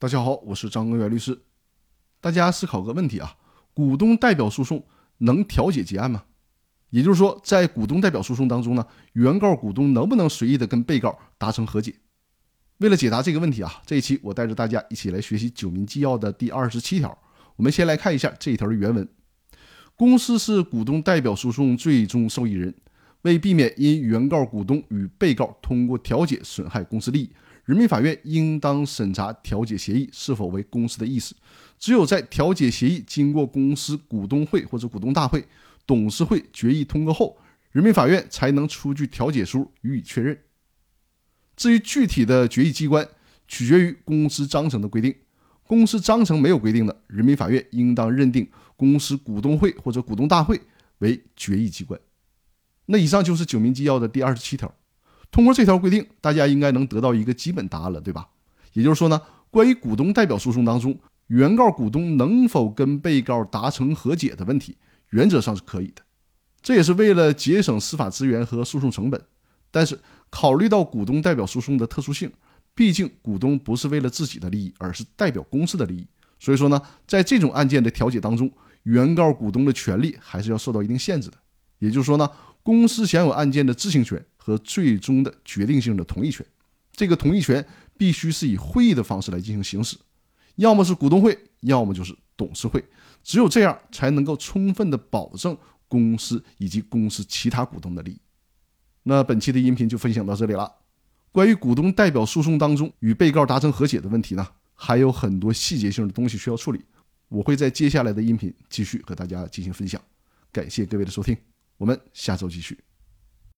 大家好，我是张根源律师。大家思考个问题啊：股东代表诉讼能调解结案吗？也就是说，在股东代表诉讼当中呢，原告股东能不能随意的跟被告达成和解？为了解答这个问题啊，这一期我带着大家一起来学习《九民纪要》的第二十七条。我们先来看一下这一条的原文：公司是股东代表诉讼最终受益人，为避免因原告股东与被告通过调解损害公司利益。人民法院应当审查调解协议是否为公司的意思。只有在调解协议经过公司股东会或者股东大会、董事会决议通过后，人民法院才能出具调解书予以确认。至于具体的决议机关，取决于公司章程的规定。公司章程没有规定的，人民法院应当认定公司股东会或者股东大会为决议机关。那以上就是《九民纪要》的第二十七条。通过这条规定，大家应该能得到一个基本答案了，对吧？也就是说呢，关于股东代表诉讼当中，原告股东能否跟被告达成和解的问题，原则上是可以的。这也是为了节省司法资源和诉讼成本。但是，考虑到股东代表诉讼的特殊性，毕竟股东不是为了自己的利益，而是代表公司的利益。所以说呢，在这种案件的调解当中，原告股东的权利还是要受到一定限制的。也就是说呢，公司享有案件的知情权。和最终的决定性的同意权，这个同意权必须是以会议的方式来进行行使，要么是股东会，要么就是董事会，只有这样才能够充分的保证公司以及公司其他股东的利益。那本期的音频就分享到这里了。关于股东代表诉讼当中与被告达成和解的问题呢，还有很多细节性的东西需要处理，我会在接下来的音频继续和大家进行分享。感谢各位的收听，我们下周继续。